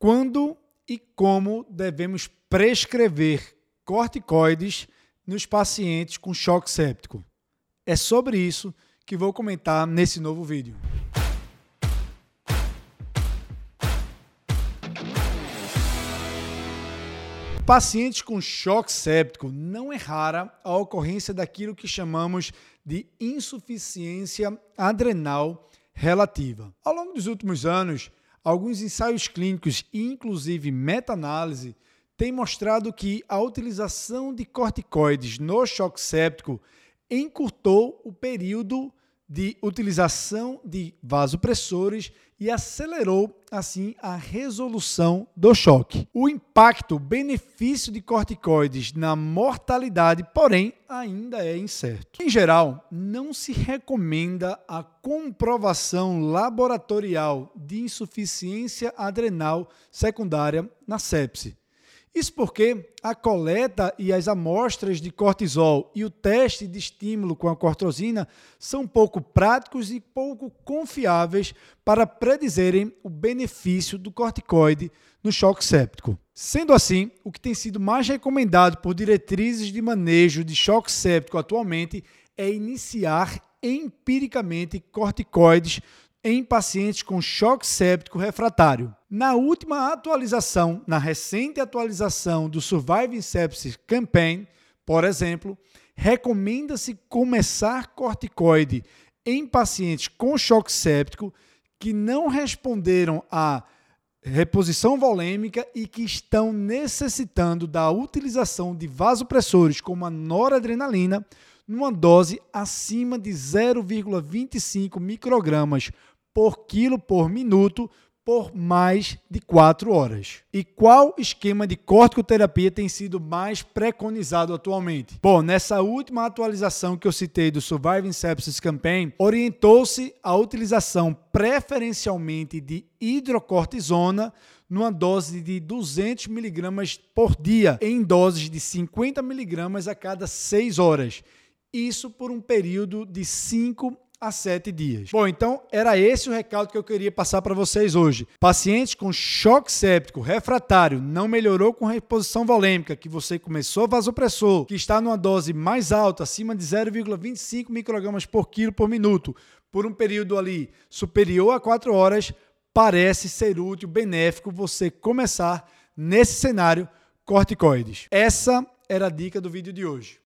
Quando e como devemos prescrever corticoides nos pacientes com choque séptico? É sobre isso que vou comentar nesse novo vídeo. Pacientes com choque séptico não é rara a ocorrência daquilo que chamamos de insuficiência adrenal relativa. Ao longo dos últimos anos, alguns ensaios clínicos e inclusive meta-análise têm mostrado que a utilização de corticoides no choque séptico encurtou o período de utilização de vasopressores e acelerou, assim, a resolução do choque. O impacto, benefício de corticoides na mortalidade, porém, ainda é incerto. Em geral, não se recomenda a comprovação laboratorial de insuficiência adrenal secundária na sepse isso porque a coleta e as amostras de cortisol e o teste de estímulo com a cortrosina são pouco práticos e pouco confiáveis para predizerem o benefício do corticoide no choque séptico. Sendo assim, o que tem sido mais recomendado por diretrizes de manejo de choque séptico atualmente é iniciar empiricamente corticoides em pacientes com choque séptico refratário. Na última atualização, na recente atualização do Surviving Sepsis Campaign, por exemplo, recomenda-se começar corticoide em pacientes com choque séptico que não responderam à reposição volêmica e que estão necessitando da utilização de vasopressores como a noradrenalina numa dose acima de 0,25 microgramas por quilo por minuto por mais de 4 horas. E qual esquema de corticoterapia tem sido mais preconizado atualmente? Bom, nessa última atualização que eu citei do Surviving Sepsis Campaign, orientou-se a utilização preferencialmente de hidrocortisona numa dose de 200 miligramas por dia, em doses de 50 miligramas a cada 6 horas. Isso por um período de 5 a sete dias. Bom, então era esse o recado que eu queria passar para vocês hoje. Pacientes com choque séptico refratário não melhorou com reposição volêmica, que você começou vasopressor, que está numa dose mais alta, acima de 0,25 microgramas por quilo por minuto, por um período ali superior a 4 horas, parece ser útil, benéfico você começar nesse cenário corticoides. Essa era a dica do vídeo de hoje.